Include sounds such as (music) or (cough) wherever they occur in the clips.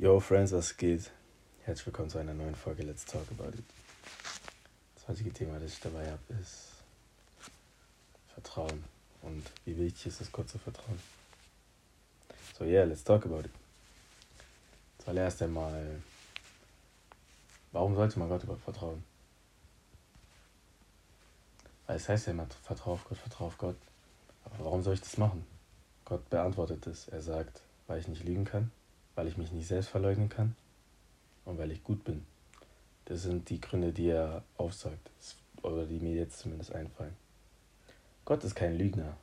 Yo, Friends, was geht? Herzlich willkommen zu einer neuen Folge Let's Talk About It. Das heutige Thema, das ich dabei habe, ist Vertrauen. Und wie wichtig ist es, Gott zu vertrauen? So, yeah, let's talk about it. Zuallererst einmal, warum sollte man Gott überhaupt vertrauen? Weil es heißt ja immer, vertrau auf Gott, vertrau auf Gott. Aber warum soll ich das machen? Gott beantwortet es. Er sagt, weil ich nicht lügen kann weil ich mich nicht selbst verleugnen kann und weil ich gut bin. Das sind die Gründe, die er aufsagt, oder die mir jetzt zumindest einfallen. Gott ist kein Lügner.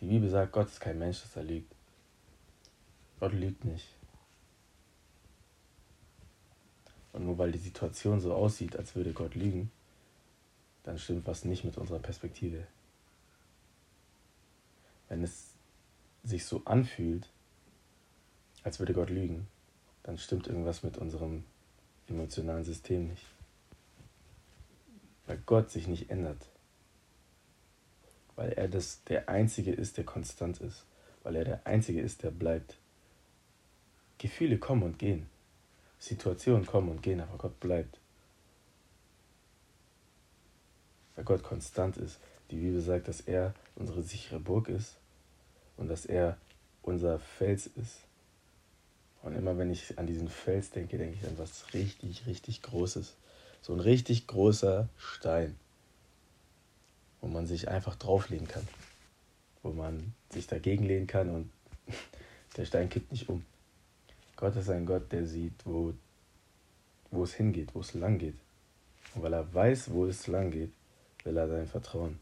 Die Bibel sagt, Gott ist kein Mensch, dass er lügt. Gott lügt nicht. Und nur weil die Situation so aussieht, als würde Gott lügen, dann stimmt was nicht mit unserer Perspektive. Wenn es sich so anfühlt, als würde Gott lügen, dann stimmt irgendwas mit unserem emotionalen System nicht. Weil Gott sich nicht ändert. Weil er das, der Einzige ist, der konstant ist. Weil er der Einzige ist, der bleibt. Gefühle kommen und gehen. Situationen kommen und gehen, aber Gott bleibt. Weil Gott konstant ist. Die Bibel sagt, dass er unsere sichere Burg ist und dass er unser Fels ist. Und immer wenn ich an diesen Fels denke, denke ich an was richtig, richtig Großes. So ein richtig großer Stein, wo man sich einfach drauflehnen kann. Wo man sich dagegen lehnen kann und (laughs) der Stein kippt nicht um. Gott ist ein Gott, der sieht, wo, wo es hingeht, wo es lang geht. Und weil er weiß, wo es lang geht, will er sein Vertrauen.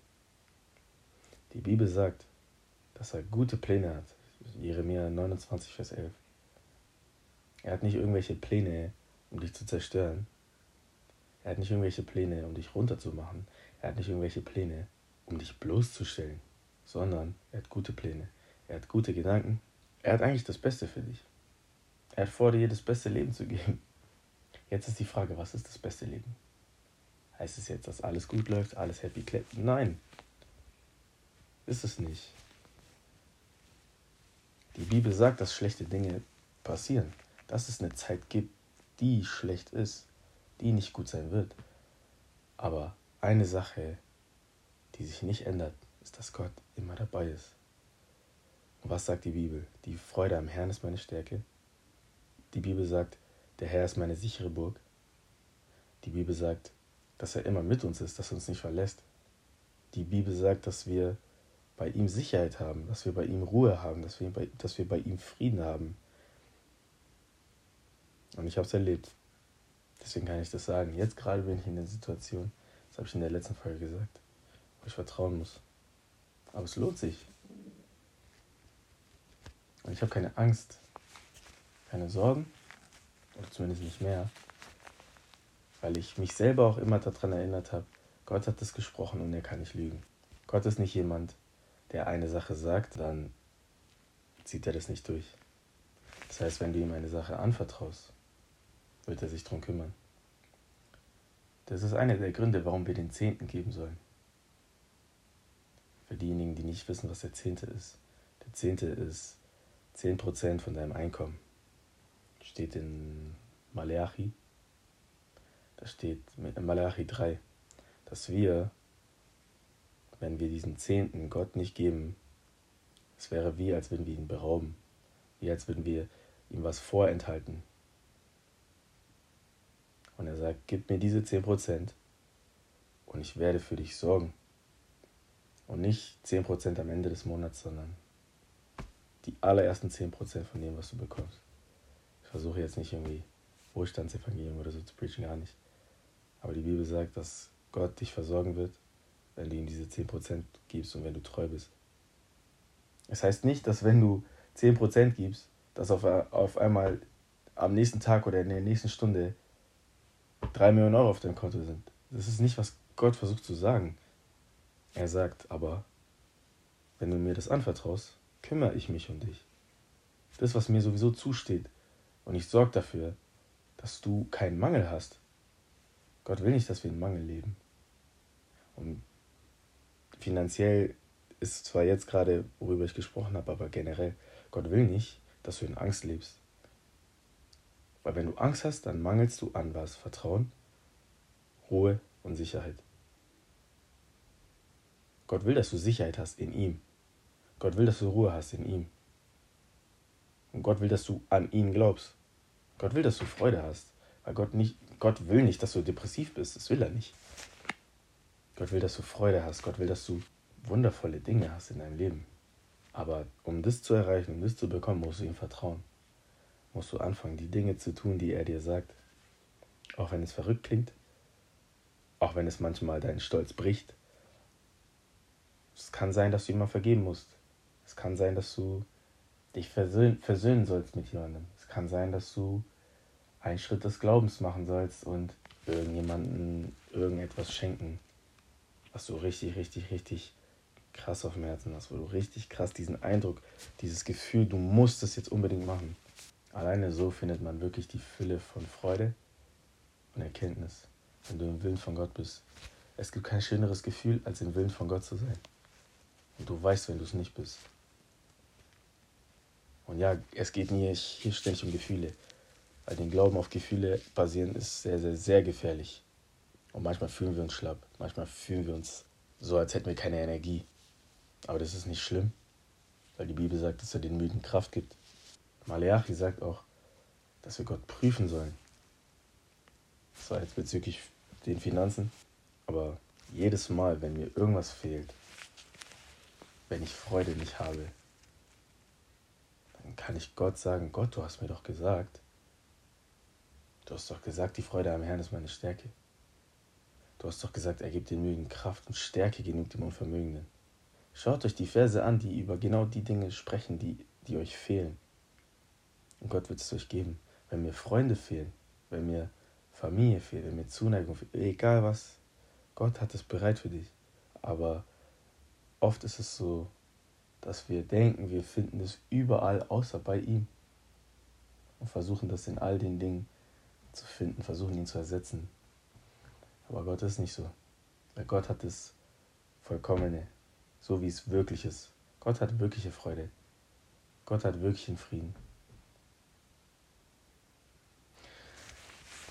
Die Bibel sagt, dass er gute Pläne hat. Jeremia 29, Vers 11. Er hat nicht irgendwelche Pläne, um dich zu zerstören. Er hat nicht irgendwelche Pläne, um dich runterzumachen. Er hat nicht irgendwelche Pläne, um dich bloßzustellen, sondern er hat gute Pläne. Er hat gute Gedanken. Er hat eigentlich das Beste für dich. Er hat vor dir das beste Leben zu geben. Jetzt ist die Frage, was ist das beste Leben? Heißt es jetzt, dass alles gut läuft, alles happy clap? Nein, ist es nicht. Die Bibel sagt, dass schlechte Dinge passieren dass es eine Zeit gibt, die schlecht ist, die nicht gut sein wird. Aber eine Sache, die sich nicht ändert, ist, dass Gott immer dabei ist. Und was sagt die Bibel? Die Freude am Herrn ist meine Stärke. Die Bibel sagt, der Herr ist meine sichere Burg. Die Bibel sagt, dass er immer mit uns ist, dass er uns nicht verlässt. Die Bibel sagt, dass wir bei ihm Sicherheit haben, dass wir bei ihm Ruhe haben, dass wir bei, dass wir bei ihm Frieden haben. Und ich habe es erlebt. Deswegen kann ich das sagen. Jetzt gerade bin ich in der Situation, das habe ich in der letzten Folge gesagt, wo ich vertrauen muss. Aber es lohnt sich. Und ich habe keine Angst, keine Sorgen, oder zumindest nicht mehr, weil ich mich selber auch immer daran erinnert habe, Gott hat das gesprochen und er kann nicht lügen. Gott ist nicht jemand, der eine Sache sagt, dann zieht er das nicht durch. Das heißt, wenn du ihm eine Sache anvertraust, wird er sich darum kümmern. Das ist einer der Gründe, warum wir den Zehnten geben sollen. Für diejenigen, die nicht wissen, was der Zehnte ist. Der Zehnte ist 10% von deinem Einkommen. Steht in Malachi. Da steht in Malachi 3, dass wir, wenn wir diesen Zehnten Gott nicht geben, es wäre wie, als würden wir ihn berauben. Wie als würden wir ihm was vorenthalten. Und er sagt, gib mir diese 10% und ich werde für dich sorgen. Und nicht 10% am Ende des Monats, sondern die allerersten 10% von dem, was du bekommst. Ich versuche jetzt nicht irgendwie Wohlstandsevangelium oder so zu preachen, gar nicht. Aber die Bibel sagt, dass Gott dich versorgen wird, wenn du ihm diese 10% gibst und wenn du treu bist. Es das heißt nicht, dass wenn du 10% gibst, dass auf, auf einmal am nächsten Tag oder in der nächsten Stunde drei Millionen Euro auf deinem Konto sind. Das ist nicht, was Gott versucht zu sagen. Er sagt aber, wenn du mir das anvertraust, kümmere ich mich um dich. Das, was mir sowieso zusteht. Und ich sorge dafür, dass du keinen Mangel hast. Gott will nicht, dass wir in Mangel leben. Und finanziell ist zwar jetzt gerade, worüber ich gesprochen habe, aber generell, Gott will nicht, dass du in Angst lebst. Weil wenn du Angst hast, dann mangelst du an was? Vertrauen, Ruhe und Sicherheit. Gott will, dass du Sicherheit hast in ihm. Gott will, dass du Ruhe hast in ihm. Und Gott will, dass du an ihn glaubst. Gott will, dass du Freude hast. Weil Gott nicht, Gott will nicht, dass du depressiv bist. Das will er nicht. Gott will, dass du Freude hast. Gott will, dass du wundervolle Dinge hast in deinem Leben. Aber um das zu erreichen, um das zu bekommen, musst du ihm vertrauen. Musst du anfangen, die Dinge zu tun, die er dir sagt. Auch wenn es verrückt klingt. Auch wenn es manchmal deinen Stolz bricht. Es kann sein, dass du ihm mal vergeben musst. Es kann sein, dass du dich versöhn versöhnen sollst mit jemandem. Es kann sein, dass du einen Schritt des Glaubens machen sollst und irgendjemandem irgendetwas schenken, was du richtig, richtig, richtig krass auf dem Herzen hast, wo du richtig krass diesen Eindruck, dieses Gefühl, du musst es jetzt unbedingt machen. Alleine so findet man wirklich die Fülle von Freude und Erkenntnis, wenn du im Willen von Gott bist. Es gibt kein schöneres Gefühl, als im Willen von Gott zu sein. Und du weißt, wenn du es nicht bist. Und ja, es geht nie hier ständig um Gefühle. Weil den Glauben auf Gefühle basieren ist sehr, sehr, sehr gefährlich. Und manchmal fühlen wir uns schlapp. Manchmal fühlen wir uns so, als hätten wir keine Energie. Aber das ist nicht schlimm, weil die Bibel sagt, dass er den Müden Kraft gibt. Maleachi sagt auch, dass wir Gott prüfen sollen. Das war jetzt bezüglich den Finanzen. Aber jedes Mal, wenn mir irgendwas fehlt, wenn ich Freude nicht habe, dann kann ich Gott sagen, Gott, du hast mir doch gesagt, du hast doch gesagt, die Freude am Herrn ist meine Stärke. Du hast doch gesagt, er gibt den Müden Kraft und Stärke genug dem Unvermögenden. Schaut euch die Verse an, die über genau die Dinge sprechen, die, die euch fehlen. Und Gott wird es euch geben. Wenn mir Freunde fehlen, wenn mir Familie fehlt, wenn mir Zuneigung fehlt, egal was, Gott hat es bereit für dich. Aber oft ist es so, dass wir denken, wir finden es überall außer bei ihm. Und versuchen das in all den Dingen zu finden, versuchen ihn zu ersetzen. Aber Gott ist nicht so. Weil Gott hat das Vollkommene, so wie es wirklich ist. Gott hat wirkliche Freude. Gott hat wirklichen Frieden.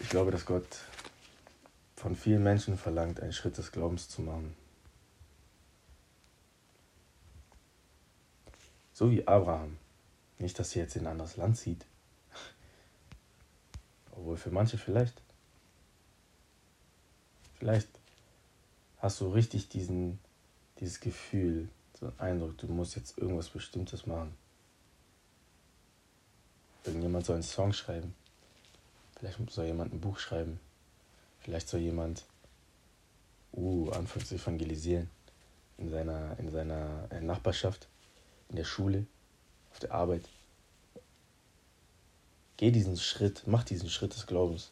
Ich glaube, dass Gott von vielen Menschen verlangt, einen Schritt des Glaubens zu machen. So wie Abraham. Nicht, dass er jetzt in ein anderes Land zieht. Obwohl für manche vielleicht. Vielleicht hast du richtig diesen, dieses Gefühl, so einen Eindruck, du musst jetzt irgendwas Bestimmtes machen. Irgendjemand soll einen Song schreiben. Vielleicht soll jemand ein Buch schreiben. Vielleicht soll jemand uh, anfangen zu evangelisieren in seiner, in seiner Nachbarschaft in der Schule, auf der Arbeit. Geh diesen Schritt, mach diesen Schritt des Glaubens.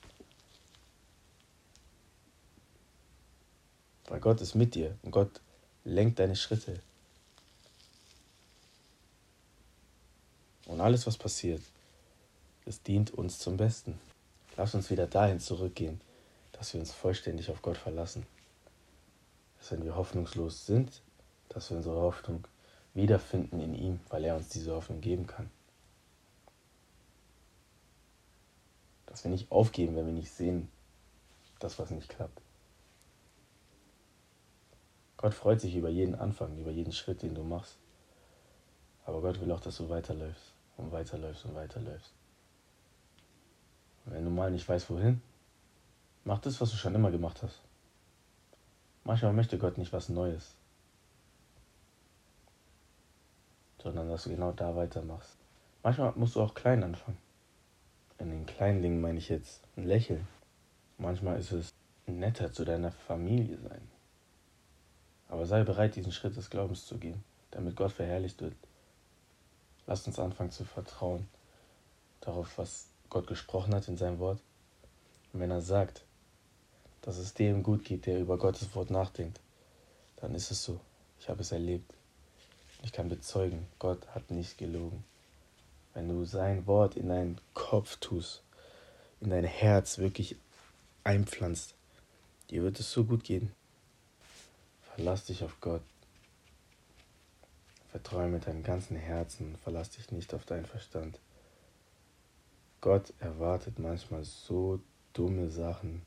Weil Gott ist mit dir und Gott lenkt deine Schritte. Und alles, was passiert, es dient uns zum Besten. Lass uns wieder dahin zurückgehen, dass wir uns vollständig auf Gott verlassen. Dass wenn wir hoffnungslos sind, dass wir unsere Hoffnung wiederfinden in ihm, weil er uns diese Hoffnung geben kann. Dass wir nicht aufgeben, wenn wir nicht sehen, das, was nicht klappt. Gott freut sich über jeden Anfang, über jeden Schritt, den du machst. Aber Gott will auch, dass du weiterläufst und weiterläufst und weiterläufst. Wenn du mal nicht weißt, wohin, mach das, was du schon immer gemacht hast. Manchmal möchte Gott nicht was Neues. sondern dass du genau da weitermachst. Manchmal musst du auch klein anfangen. In den kleinen Dingen meine ich jetzt ein Lächeln. Manchmal ist es netter zu deiner Familie sein. Aber sei bereit, diesen Schritt des Glaubens zu gehen, damit Gott verherrlicht wird. Lass uns anfangen zu vertrauen darauf, was Gott gesprochen hat in seinem Wort. Und wenn er sagt, dass es dem gut geht, der über Gottes Wort nachdenkt, dann ist es so. Ich habe es erlebt. Ich kann bezeugen, Gott hat nicht gelogen. Wenn du sein Wort in deinen Kopf tust, in dein Herz wirklich einpflanzt, dir wird es so gut gehen. Verlass dich auf Gott. Vertraue mit deinem ganzen Herzen, verlass dich nicht auf deinen Verstand. Gott erwartet manchmal so dumme Sachen,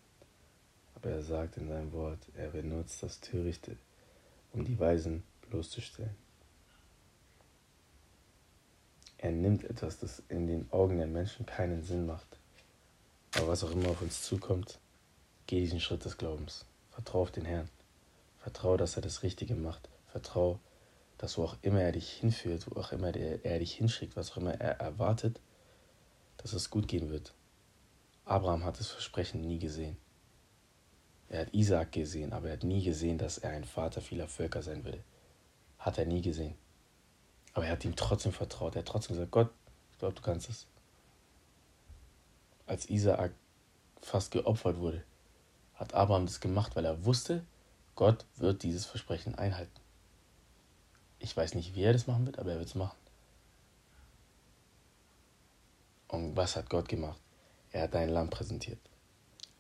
aber er sagt in seinem Wort, er benutzt das Törichte, um die Weisen bloßzustellen. Er nimmt etwas, das in den Augen der Menschen keinen Sinn macht. Aber was auch immer auf uns zukommt, geh diesen Schritt des Glaubens. Vertrau auf den Herrn. Vertrau, dass er das Richtige macht. Vertrau, dass wo auch immer er dich hinführt, wo auch immer er dich hinschickt, was auch immer er erwartet, dass es gut gehen wird. Abraham hat das Versprechen nie gesehen. Er hat Isaak gesehen, aber er hat nie gesehen, dass er ein Vater vieler Völker sein würde. Hat er nie gesehen. Aber er hat ihm trotzdem vertraut. Er hat trotzdem gesagt, Gott, ich glaube, du kannst es. Als Isaak fast geopfert wurde, hat Abraham das gemacht, weil er wusste, Gott wird dieses Versprechen einhalten. Ich weiß nicht, wie er das machen wird, aber er wird es machen. Und was hat Gott gemacht? Er hat ein Lamm präsentiert.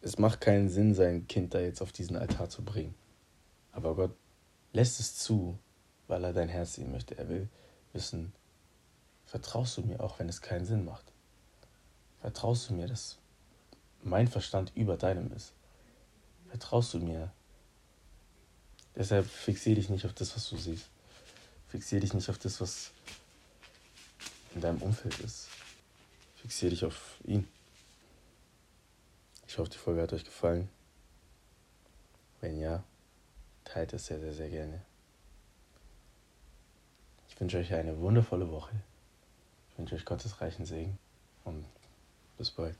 Es macht keinen Sinn, sein Kind da jetzt auf diesen Altar zu bringen. Aber Gott lässt es zu, weil er dein Herz sehen möchte. Er will, wissen, vertraust du mir, auch wenn es keinen Sinn macht? Vertraust du mir, dass mein Verstand über deinem ist? Vertraust du mir? Deshalb fixiere dich nicht auf das, was du siehst. Fixiere dich nicht auf das, was in deinem Umfeld ist. Fixiere dich auf ihn. Ich hoffe, die Folge hat euch gefallen. Wenn ja, teilt es sehr, sehr, sehr gerne. Ich wünsche euch eine wundervolle Woche. Ich wünsche euch Gottes reichen Segen und bis bald.